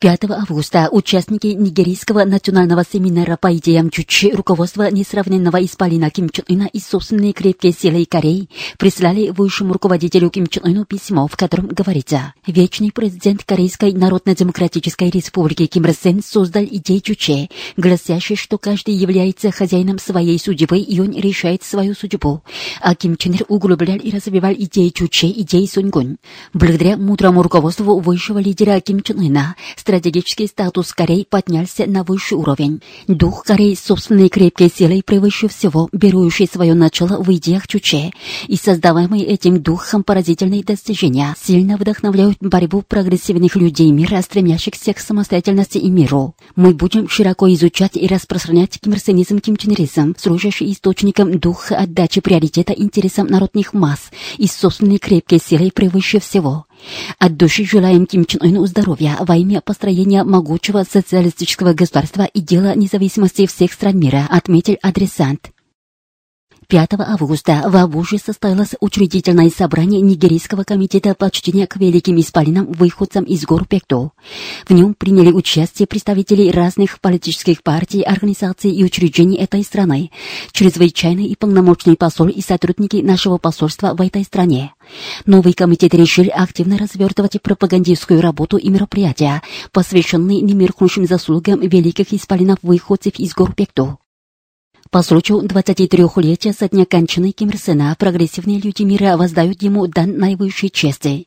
5 августа участники Нигерийского национального семинара по идеям Чучи руководства несравненного исполина Ким Чен Ына и собственные крепкие силы Кореи прислали высшему руководителю Ким Чен Ыну письмо, в котором говорится, вечный президент Корейской Народно-Демократической Республики Ким Ир Сен создал идею Чуче, гласящей, что каждый является хозяином своей судьбы и он решает свою судьбу. А Ким Чен Ир углублял и развивал идеи Чуче, идеи Сунгун. Благодаря мудрому руководству высшего лидера Ким Чен Ына, стратегический статус Кореи поднялся на высший уровень. Дух Кореи собственной крепкой силой превыше всего, берущий свое начало в идеях Чуче, и создаваемые этим духом поразительные достижения сильно вдохновляют борьбу прогрессивных людей мира, стремящихся к самостоятельности и миру. Мы будем широко изучать и распространять кимрсенизм, кимченеризм, служащий источником духа отдачи приоритета интересам народных масс и собственной крепкой силой превыше всего. От души желаем Ким Чен Ыну здоровья во имя построения могучего социалистического государства и дела независимости всех стран мира, отметил адресант. 5 августа в Абуже состоялось учредительное собрание Нигерийского комитета почтения к великим исполинам выходцам из гор Пекто. В нем приняли участие представители разных политических партий, организаций и учреждений этой страны, чрезвычайный и полномочный посол и сотрудники нашего посольства в этой стране. Новый комитет решил активно развертывать пропагандистскую работу и мероприятия, посвященные немеркнущим заслугам великих исполинов выходцев из гор Пекто. По случаю 23-летия со дня кончины Ким Ир Сена прогрессивные люди мира воздают ему дан наивысшей чести.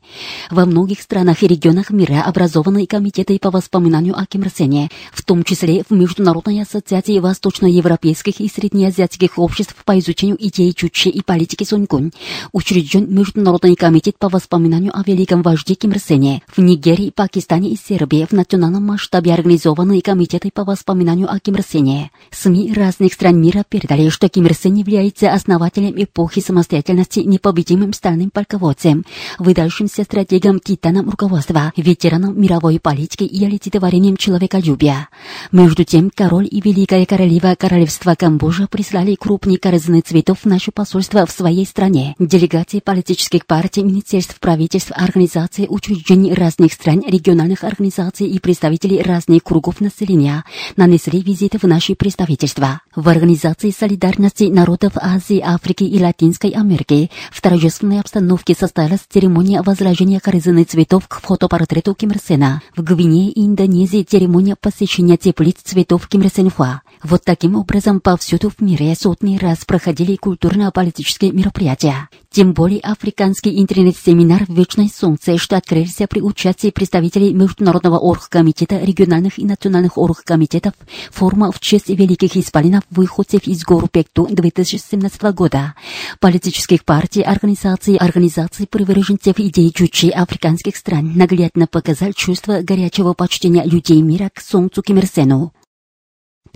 Во многих странах и регионах мира образованы комитеты по воспоминанию о Ким Ир Сене, в том числе в Международной ассоциации восточноевропейских и среднеазиатских обществ по изучению идей Чучи и политики Сунькунь, учрежден Международный комитет по воспоминанию о великом вожде Ким Ир Сене. В Нигерии, Пакистане и Сербии в национальном масштабе организованы комитеты по воспоминанию о Ким Ир Сене. СМИ разных стран мира мира передали, что Ким Ир Сен является основателем эпохи самостоятельности, непобедимым стальным полководцем, выдающимся стратегом титаном руководства, ветераном мировой политики и олицетворением человеколюбия. Между тем, король и великая королева королевства Камбоджа прислали крупные корзины цветов в наше посольство в своей стране. Делегации политических партий, министерств, правительств, организаций, учреждений разных стран, региональных организаций и представителей разных кругов населения нанесли визиты в наши представительства. В организации Организации солидарности народов Азии, Африки и Латинской Америки в торжественной обстановке состоялась церемония возражения корзины цветов к фотопортрету Ким Ир Сена. В Гвинее и Индонезии церемония посещения теплиц цветов Ким Ир Сенхуа. Вот таким образом повсюду в мире сотни раз проходили культурно-политические мероприятия. Тем более африканский интернет-семинар «Вечное солнце», что открылся при участии представителей Международного оргкомитета, региональных и национальных оргкомитетов, форума в честь великих исполинов выходцев из гор Пекту 2017 года, политических партий, организаций, организаций приверженцев идей чучи африканских стран наглядно показал чувство горячего почтения людей мира к солнцу Ким Ир Сену.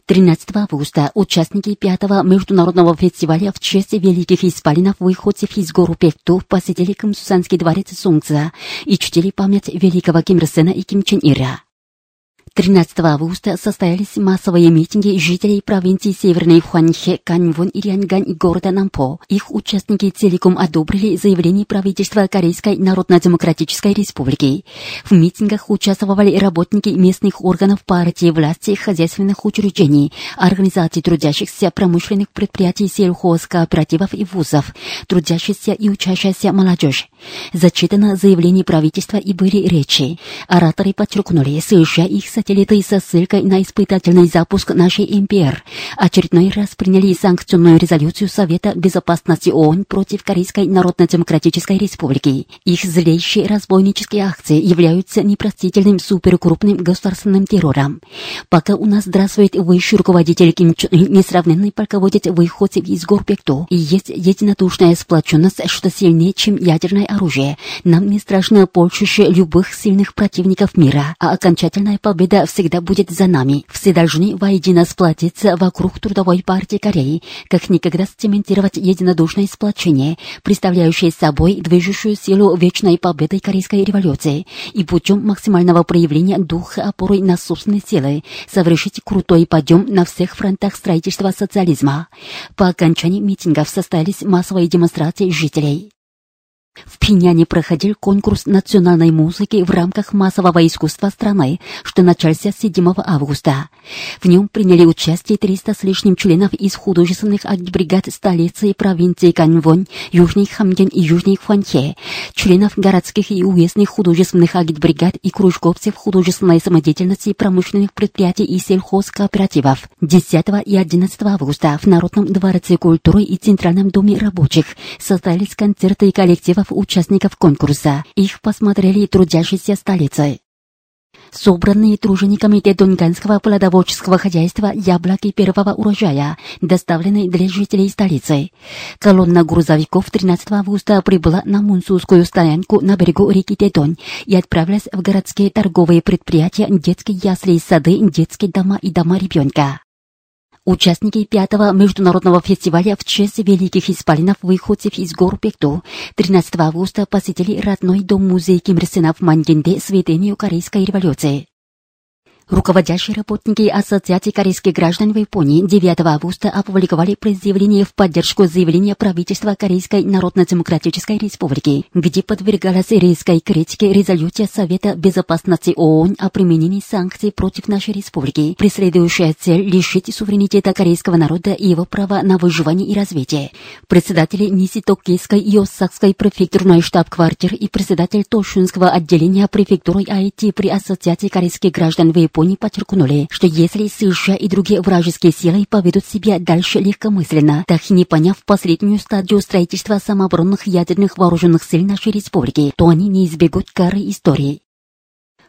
13 августа участники пятого международного фестиваля в честь великих исполинов выходцев из гор Пекту посетили Камсусанский дворец Солнца и чтили память великого Ким Ир и Ким Чен Ира. 13 августа состоялись массовые митинги жителей провинций Северной Хуанхе, Каньвон и Риангань и города Нампо. Их участники целиком одобрили заявление правительства Корейской Народно-Демократической Республики. В митингах участвовали работники местных органов партии, власти, хозяйственных учреждений, организаций трудящихся промышленных предприятий, сельхозкооперативов и вузов, трудящихся и учащаяся молодежь. Зачитано заявление правительства и были речи. Ораторы подчеркнули, США их сателлиты со ссылкой на испытательный запуск нашей МПР очередной раз приняли санкционную резолюцию Совета Безопасности ООН против Корейской Народно-Демократической Республики. Их злейшие разбойнические акции являются непростительным суперкрупным государственным террором. Пока у нас здравствует высший руководитель Ким Чен Ын, несравненный полководец выходцев из гор Пекто, и есть единодушная сплоченность, что сильнее, чем ядерное оружие. Нам не страшно полчище любых сильных противников мира, а окончательная победа победа всегда будет за нами. Все должны воедино сплотиться вокруг Трудовой партии Кореи, как никогда сцементировать единодушное сплочение, представляющее собой движущую силу вечной победы Корейской революции, и путем максимального проявления духа опоры на собственные силы совершить крутой подъем на всех фронтах строительства социализма. По окончании митингов состоялись массовые демонстрации жителей. В Пиняне проходил конкурс национальной музыки в рамках массового искусства страны, что начался 7 августа. В нем приняли участие 300 с лишним членов из художественных агитбригад столицы и провинции Каньвон, Южный Хамген и Южный Хванхе, членов городских и уездных художественных агитбригад и кружковцев художественной самодеятельности промышленных предприятий и сельхозкооперативов. 10 и 11 августа в Народном дворце культуры и Центральном доме рабочих состоялись концерты коллективов миллионов участников конкурса. Их посмотрели трудящиеся столицы. Собранные тружениками Донганского плодоводческого хозяйства яблоки первого урожая, доставленные для жителей столицы. Колонна грузовиков 13 августа прибыла на Мунсусскую стоянку на берегу реки Дедон и отправилась в городские торговые предприятия, детские ясли и сады, детские дома и дома ребенка. Участники пятого международного фестиваля в честь великих исполинов выходцев из гор Пекту 13 августа посетили родной дом-музей Ким Ир Сена в Мангенде сведению Корейской революции. Руководящие работники Ассоциации корейских граждан в Японии 9 августа опубликовали предъявление в поддержку заявления правительства Корейской Народно-Демократической Республики, где подвергалась резкой критике резолюция Совета Безопасности ООН о применении санкций против нашей республики, преследующая цель лишить суверенитета корейского народа и его права на выживание и развитие. Председатели Ниситокийской и Осакской префектурной штаб-квартир и председатель Тошунского отделения префектуры IT при Ассоциации корейских граждан в Японии Японии подчеркнули, что если США и другие вражеские силы поведут себя дальше легкомысленно, так и не поняв последнюю стадию строительства самооборонных ядерных вооруженных сил нашей республики, то они не избегут кары истории.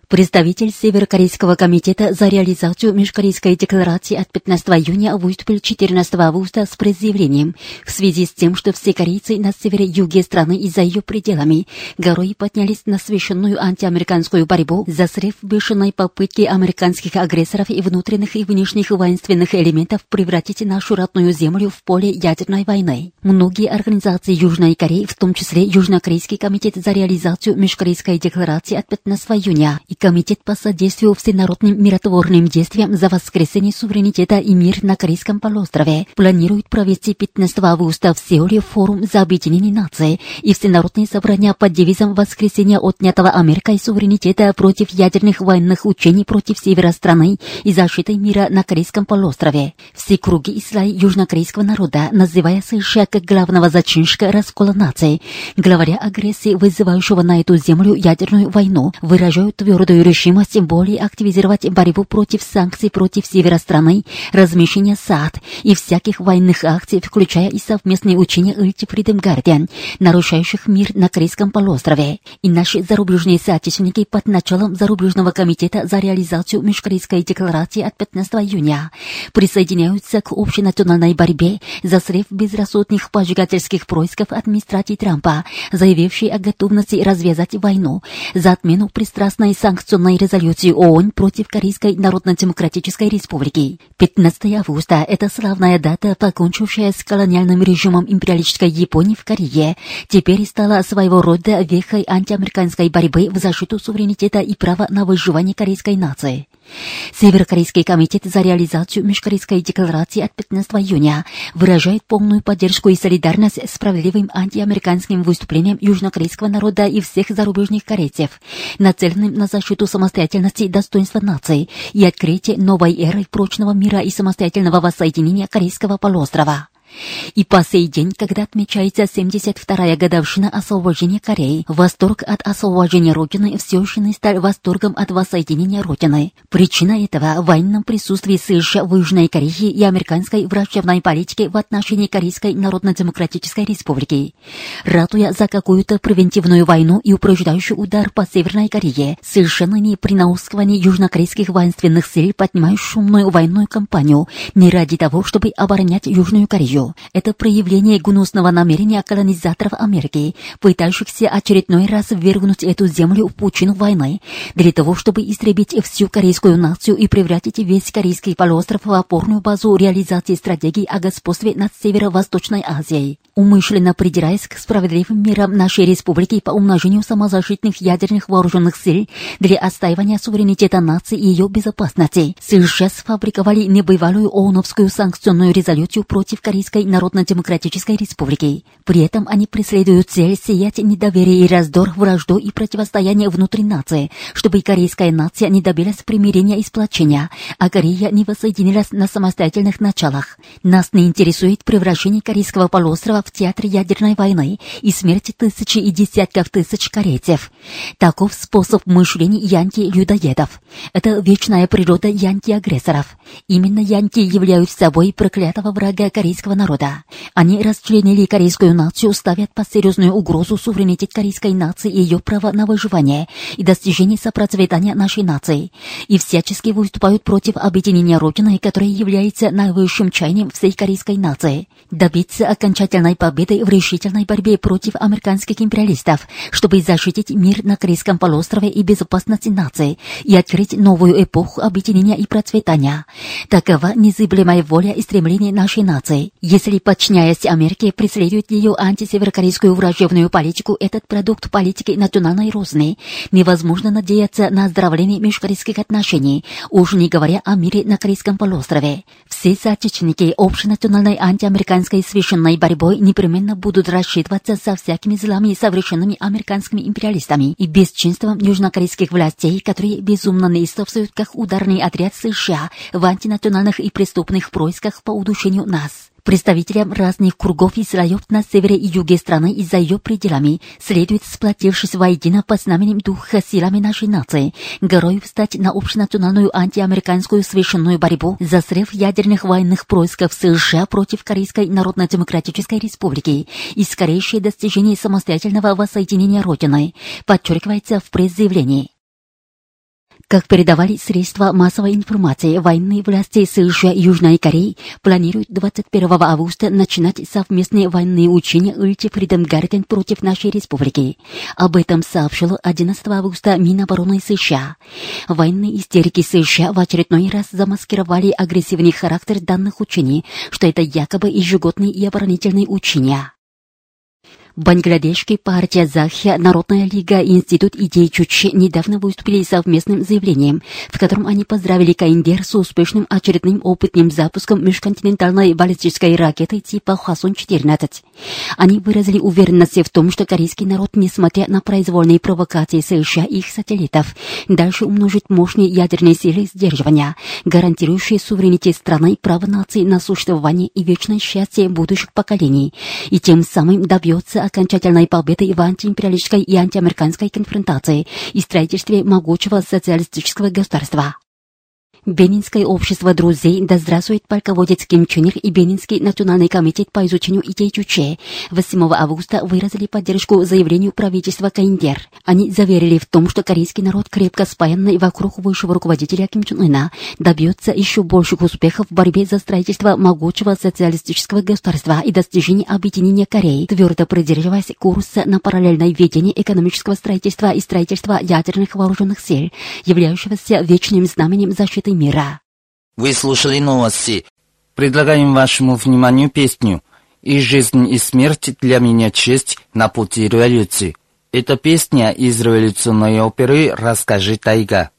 Представитель Северокорейского комитета за реализацию Межкорейской декларации от 15 июня выступил 14 августа с предъявлением в связи с тем, что все корейцы на севере-юге страны и за ее пределами горой поднялись на священную антиамериканскую борьбу за срыв бешеной попытки американских агрессоров и внутренних и внешних воинственных элементов превратить нашу родную землю в поле ядерной войны. Многие организации Южной Кореи, в том числе Южнокорейский комитет за реализацию Межкорейской декларации от 15 июня и Комитет по содействию всенародным миротворным действиям за воскресение суверенитета и мир на Корейском полуострове планирует провести 15 августа в Сеуле форум за объединение наций и всенародные собрания под девизом воскресения отнятого Америкой суверенитета против ядерных военных учений против севера страны и защиты мира на Корейском полуострове. Все круги и слои южнокорейского народа, называя США как главного зачинщика раскола наций, главаря агрессии, вызывающего на эту землю ядерную войну, выражают твердо твердую решимость более активизировать борьбу против санкций против севера страны, размещения САД и всяких военных акций, включая и совместные учения Ulti Freedom Guardian, нарушающих мир на Корейском полуострове. И наши зарубежные соотечественники под началом Зарубежного комитета за реализацию Межкорейской декларации от 15 июня присоединяются к общенациональной борьбе за срыв безрассудных поджигательских происков администрации Трампа, заявившей о готовности развязать войну, за отмену пристрастной санкции санкционной резолюции ООН против Корейской Народно-Демократической Республики. 15 августа – это славная дата, покончившая с колониальным режимом империалистической Японии в Корее, теперь стала своего рода вехой антиамериканской борьбы в защиту суверенитета и права на выживание корейской нации. Северокорейский комитет за реализацию Межкорейской декларации от 15 июня выражает полную поддержку и солидарность с справедливым антиамериканским выступлением южнокорейского народа и всех зарубежных корейцев, нацеленным на защиту самостоятельности и достоинства нации и открытие новой эры прочного мира и самостоятельного воссоединения Корейского полуострова. И по сей день, когда отмечается 72-я годовщина освобождения Кореи, восторг от освобождения Родины все еще не стал восторгом от воссоединения Родины. Причина этого – в военном присутствии США в Южной Корее и американской врачебной политике в отношении Корейской Народно-Демократической Республики. Ратуя за какую-то превентивную войну и упреждающий удар по Северной Корее, совершенно не при наускивании южнокорейских воинственных сил поднимают шумную военную кампанию не ради того, чтобы оборонять Южную Корею, Это проявление гнусного намерения колонизаторов Америки, пытающихся очередной раз ввергнуть эту землю в пучину войны, для того, чтобы истребить всю корейскую нацию и превратить весь корейский полуостров в опорную базу реализации стратегии о господстве над Северо-Восточной Азией. Умышленно придираясь к справедливым мерам нашей республики по умножению самозащитных ядерных вооруженных сил для отстаивания суверенитета нации и ее безопасности, США сфабриковали небывалую ООНовскую санкционную резолюцию против Корейской Народно-Демократической Республики. При этом они преследуют цель сеять недоверие и раздор, вражду и противостояние внутри нации, чтобы корейская нация не добилась примирения и сплочения, а Корея не воссоединилась на самостоятельных началах. Нас не интересует превращение корейского полуострова в театр ядерной войны и смерти тысячи и десятков тысяч корейцев. Таков способ мышления янки-людоедов. Это вечная природа янки-агрессоров. Именно янки являются собой проклятого врага корейского народа. Они расчленили корейскую нацию, ставят под серьезную угрозу суверенитет корейской нации и ее право на выживание и достижение сопроцветания нашей нации. И всячески выступают против объединения Родины, которое является наивысшим чаянием всей корейской нации. Добиться окончательной победы в решительной борьбе против американских империалистов, чтобы защитить мир на Корейском полуострове и безопасность нации и открыть новую эпоху объединения и процветания. Такова незыблемая воля и стремление нашей нации. Если, подчиняясь Америке, преследует ее антисеверокорейскую враждебную политику, этот продукт политики национальной розни, невозможно надеяться на оздоровление межкорейских отношений, уж не говоря о мире на Корейском полуострове. Все соотечественники общенациональной антиамериканской священной борьбой непременно будут рассчитываться со всякими злами, совершенными американскими империалистами и бесчинством южнокорейских властей, которые безумно неистовствуют как ударный отряд США в антинациональных и преступных происках по удушению нас. Представителям разных кругов и слоев на севере и юге страны и за ее пределами следует, сплотившись воедино под знаменем духа силами нашей нации, горой встать на общенациональную антиамериканскую священную борьбу за срыв ядерных военных происков США против Корейской Народно-Демократической Республики и скорейшее достижение самостоятельного воссоединения Родины, подчеркивается в пресс-заявлении. Как передавали средства массовой информации, военные власти США и Южной Кореи планируют 21 августа начинать совместные военные учения Ulti Freedom Guardian против нашей республики. Об этом сообщил 11 августа Минобороны США. Военные истерики США в очередной раз замаскировали агрессивный характер данных учений, что это якобы ежегодные и оборонительные учения. Бангладешки, партия Захия, Народная лига и Институт идей Чучи недавно выступили совместным заявлением, в котором они поздравили Каиндер с успешным очередным опытным запуском межконтинентальной баллистической ракеты типа Хасон-14. Они выразили уверенность в том, что корейский народ, несмотря на произвольные провокации США и их сателлитов, дальше умножит мощные ядерные силы сдерживания, гарантирующие суверенитет страны, право нации на существование и вечное счастье будущих поколений, и тем самым добьется окончательной победы в антиимпериалистической и антиамериканской конфронтации и строительстве могучего социалистического государства. Бенинское общество друзей «Да здравствует полководец Ким Чен Ир» и Бенинский национальный комитет по изучению идей Чуче 8 августа выразили поддержку заявлению правительства Каиндер. Они заверили в том, что корейский народ, крепко спаянный вокруг высшего руководителя Ким Чен Ына, добьется еще больших успехов в борьбе за строительство могучего социалистического государства и достижение объединения Кореи, твердо придерживаясь курса на параллельное ведение экономического строительства и строительства ядерных вооруженных сил, являющегося вечным знаменем защиты мира. Вы слушали новости. Предлагаем вашему вниманию песню «И жизнь, и смерть для меня честь на пути революции». Это песня из революционной оперы «Расскажи, тайга».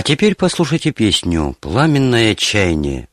А теперь послушайте песню «Пламенное чаяние».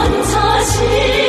观察心。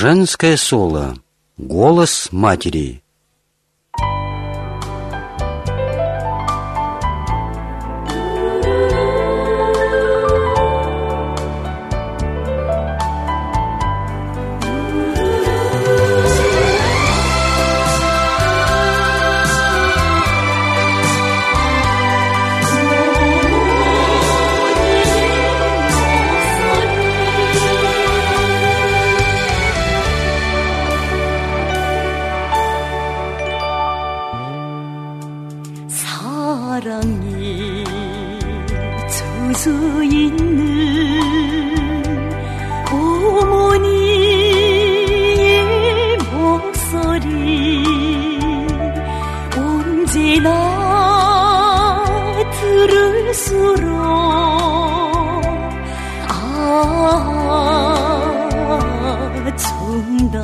Женское соло. Голос матери. 갈수록 아, 좀더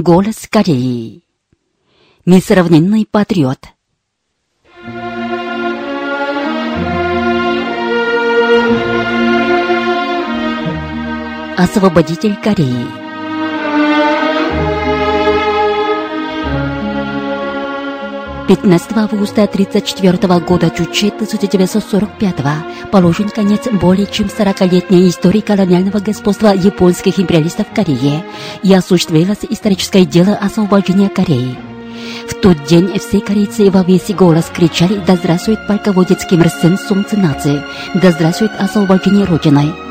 Голос Кореи. Несравненный патриот. Освободитель Кореи. 15 августа 1934 года Чуче 1945 положен конец более чем 40-летней истории колониального господства японских империалистов в Корее и осуществилось историческое дело освобождения Кореи. В тот день все корейцы во весь голос кричали «Да здравствует полководец Ким Ир Сен, солнце! Да здравствует освобождение Родины!»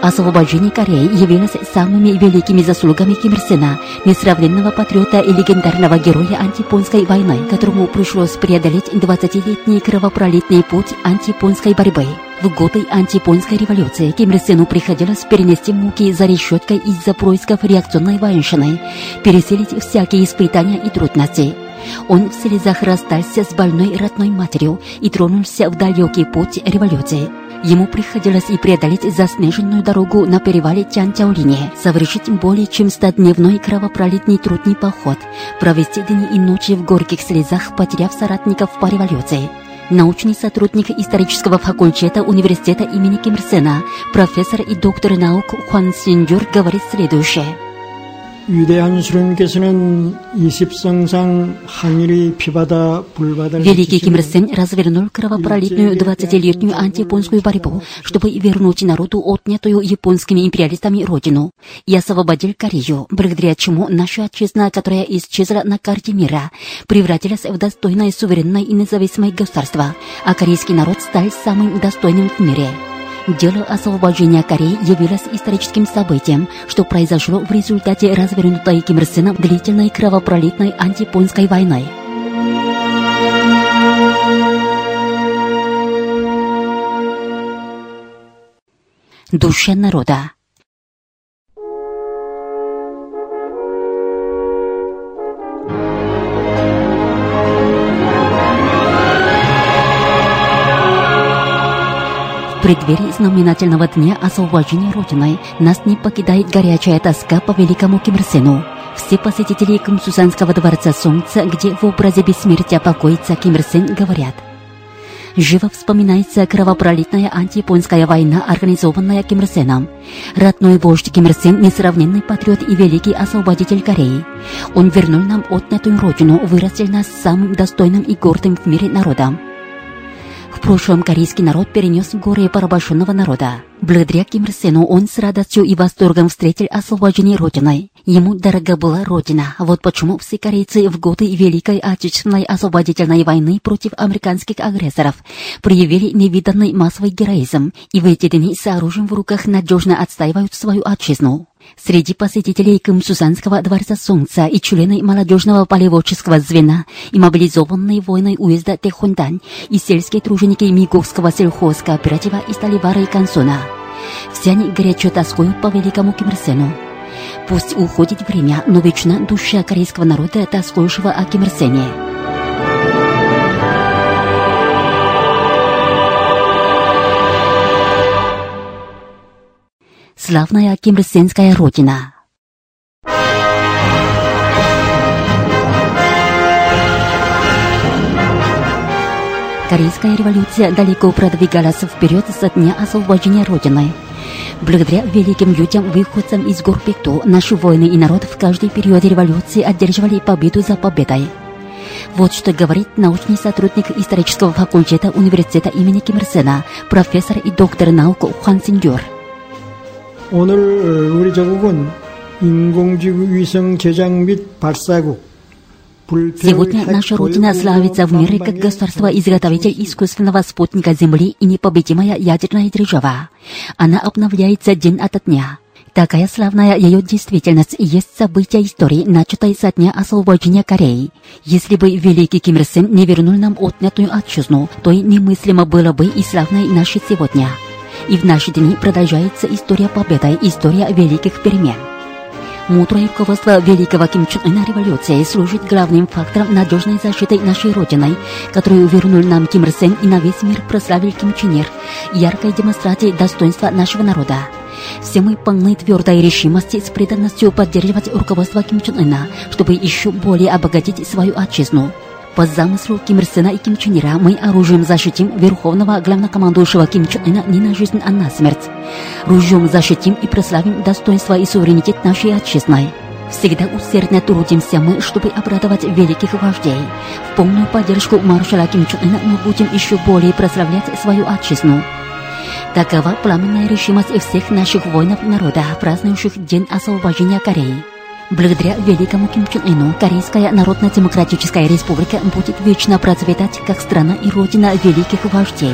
Освобождение Кореи явилось самыми великими заслугами Ким Ир Сена, несравненного патриота и легендарного героя антипонской войны, которому пришлось преодолеть 20-летний кровопролитный путь антипонской борьбы. В годы антипонской революции Ким Ир Сену приходилось перенести муки за решеткой из-за происков реакционной военщины, пересилить всякие испытания и трудности. Он в слезах расстался с больной родной матерью и тронулся в далекий путь революции. Ему приходилось и преодолеть заснеженную дорогу на перевале Тянтяолине, совершить более чем стодневной кровопролитный трудный поход, провести дни и ночи в горьких слезах, потеряв соратников по революции. Научный сотрудник исторического факультета университета имени Ким Ир Сена, профессор и доктор наук Хуан Синджур говорит следующее. Великий Ким Ир Сен развернул кровопролитную 20-летнюю антияпонскую борьбу, чтобы вернуть народу отнятую японскими империалистами родину и освободил Корею, благодаря чему наша отчизна, которая исчезла на карте мира, превратилась в достойное суверенное и независимое государство, а корейский народ стал самым достойным в мире. Дело освобождения Кореи явилось историческим событием, что произошло в результате развернутой Ким Ир Сеном длительной кровопролитной антипонской войны. Душа народа преддверии знаменательного дня освобождения Родины нас не покидает горячая тоска по великому Ким Ир Сену. Все посетители Кымсусанского дворца Солнца, где в образе бессмертия покоится Сен, говорят. Живо вспоминается кровопролитная антияпонская война, организованная Ким Ир Сеном. Родной вождь Ким Ир Сен – несравненный патриот и великий освободитель Кореи. Он вернул нам отнятую родину, вырастил нас самым достойным и гордым в мире народом. В прошлом корейский народ перенес горе порабощенного народа. Благодаря Ким Ир Сену он с радостью и восторгом встретил освобождение Родины. Ему дорога была Родина. Вот почему все корейцы в годы Великой Отечественной освободительной войны против американских агрессоров проявили невиданный массовый героизм и в эти дни с оружием в руках надежно отстаивают свою отчизну. Среди посетителей Кымсусанского дворца Солнца и члены молодежного полеводческого звена и мобилизованные воины уезда Тэхундань и сельские труженики Миговского сельхозкооператива и Сталивара и Консона. Все они горячо тоскуют по великому Ким Ир Сену. Пусть уходит время, но вечно душа корейского народа, тоскующего о Ким Ир Сене. Славная кимрсенская родина. Корейская революция далеко продвигалась вперед со дня освобождения Родины. Благодаря великим людям, выходцам из гор Пекту, наши воины и народ в каждый период революции одерживали победу за победой. Вот что говорит научный сотрудник исторического факультета университета имени Ким Ир Сена, профессор и доктор наук Хуан Синджур. 오늘 우리 조국은 인공지구 위성 제작 및 발사국 Сегодня наша Родина славится в мире как государство-изготовитель искусственного спутника Земли и непобедимая ядерная держава. Она обновляется день ото дня. Такая славная ее действительность и есть событие истории, начатой со дня освобождения Кореи. Если бы великий Ким Ир Сен не вернул нам отнятую отчизну, то и немыслимо было бы и славной нашей сегодня. и в наши дни продолжается история победы, история великих перемен. Мудрое руководство великого Ким Чун Ына революции служит главным фактором надежной защиты нашей Родины, которую вернул нам Ким Ир Сен и на весь мир прославил Ким Чен Ир, яркой демонстрацией достоинства нашего народа. Все мы полны твердой решимости с преданностью поддерживать руководство Ким Чен Ына, чтобы еще более обогатить свою отчизну. По замыслу Ким Ир Сена и Ким Чен Ира мы оружием защитим верховного главнокомандующего Ким Чен Ына не на жизнь, а на смерть. Ружьем защитим и прославим достоинство и суверенитет нашей отчизны. Всегда усердно трудимся мы, чтобы обрадовать великих вождей. В полную поддержку маршала Ким Чен Ына мы будем еще более прославлять свою отчизну. Такова пламенная решимость всех наших воинов народа, празднующих День освобождения Кореи. Благодаря великому Ким Чен Ыну Корейская Народно-Демократическая Республика будет вечно процветать как страна и родина великих вождей.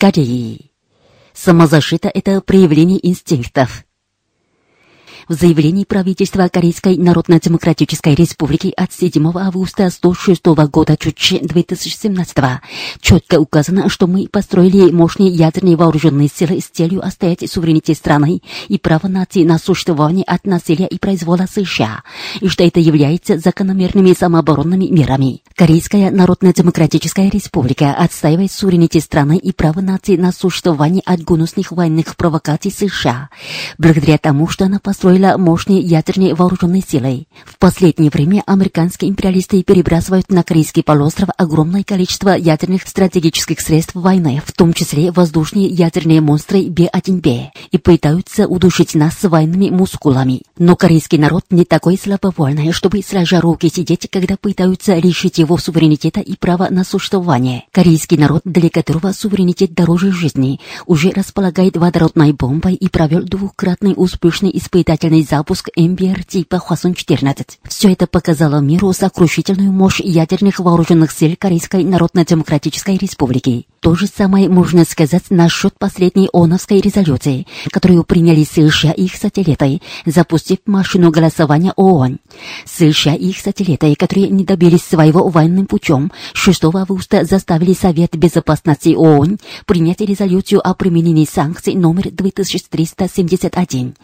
Голос Кореи. Самозащита – это проявление инстинктов. В заявлении правительства Корейской Народно-Демократической Республики от 7 августа 106 года Чучи 2017 четко указано, что мы построили мощные ядерные вооруженные силы с целью оставить суверенитет страны и право нации на существование от насилия и произвола США, и что это является закономерными самооборонными мерами. Корейская Народно-Демократическая Республика отстаивает суверенитет страны и право нации на существование от гнусных военных провокаций США, благодаря тому, что она построила мощные ядерные вооруженные силы. В последнее время американские империалисты перебрасывают на Корейский полуостров огромное количество ядерных стратегических средств войны, в том числе воздушные ядерные монстры Б-1Б, и пытаются удушить нас военными мускулами. Но корейский народ не такой слабовольный, чтобы сложа руки сидеть, когда пытаются лишить его суверенитета и права на существование. Корейский народ, для которого суверенитет дороже жизни, уже располагает водородной бомбой и провел двукратный успешный испытательный запуск МБР типа Хвасон-14. Все это показало миру сокрушительную мощь ядерных вооруженных сил Корейской Народно-Демократической Республики. То же самое можно сказать насчет последней ООНовской резолюции, которую приняли США и их сателлиты, запустив машину голосования ООН. США и их сателлиты, которые не добились своего военным путем, 6 августа заставили Совет Безопасности ООН принять резолюцию о применении санкций номер 2371.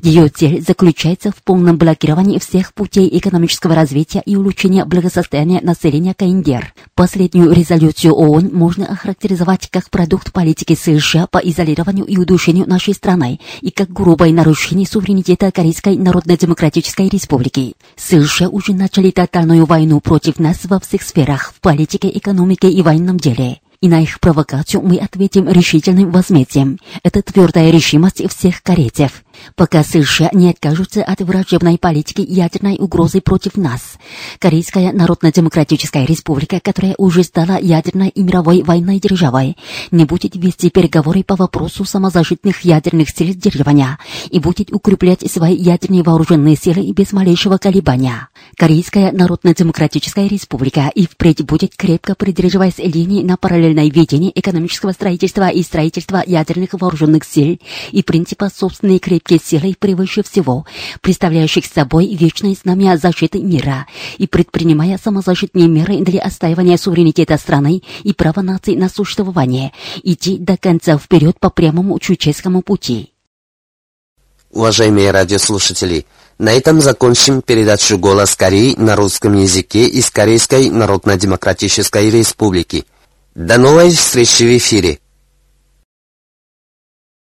Ее цель заключается в полном блокировании всех путей экономического развития и улучшения благосостояния населения КНДР. Последнюю резолюцию ООН можно охарактеризовать как продукт политики США по изолированию и удушению нашей страны и как грубое нарушение суверенитета Корейской Народно-Демократической Республики. США уже начали тотальную войну против нас во всех сферах – в политике, экономике и военном деле и на их провокацию мы ответим решительным возмездием. Это твердая решимость всех корейцев. Пока США не откажутся от враждебной политики ядерной угрозы против нас. Корейская Народно-Демократическая Республика, которая уже стала ядерной и мировой военной державой, не будет вести переговоры по вопросу самозащитных ядерных сил сдерживания и будет укреплять свои ядерные вооруженные силы без малейшего колебания. Корейская Народно-Демократическая Республика и впредь будет крепко придерживаясь линии на параллельное ведение экономического строительства и строительства ядерных вооруженных сил и принципа собственной крепкие силы превыше всего, представляющих собой вечное знамя защиты мира и предпринимая самозащитные меры для отстаивания суверенитета страны и права нации на существование, идти до конца вперед по прямому чуческому пути. Уважаемые радиослушатели, на этом закончим передачу «Голос Кореи» на русском языке из Корейской Народно-Демократической Республики. До новой встречи в эфире!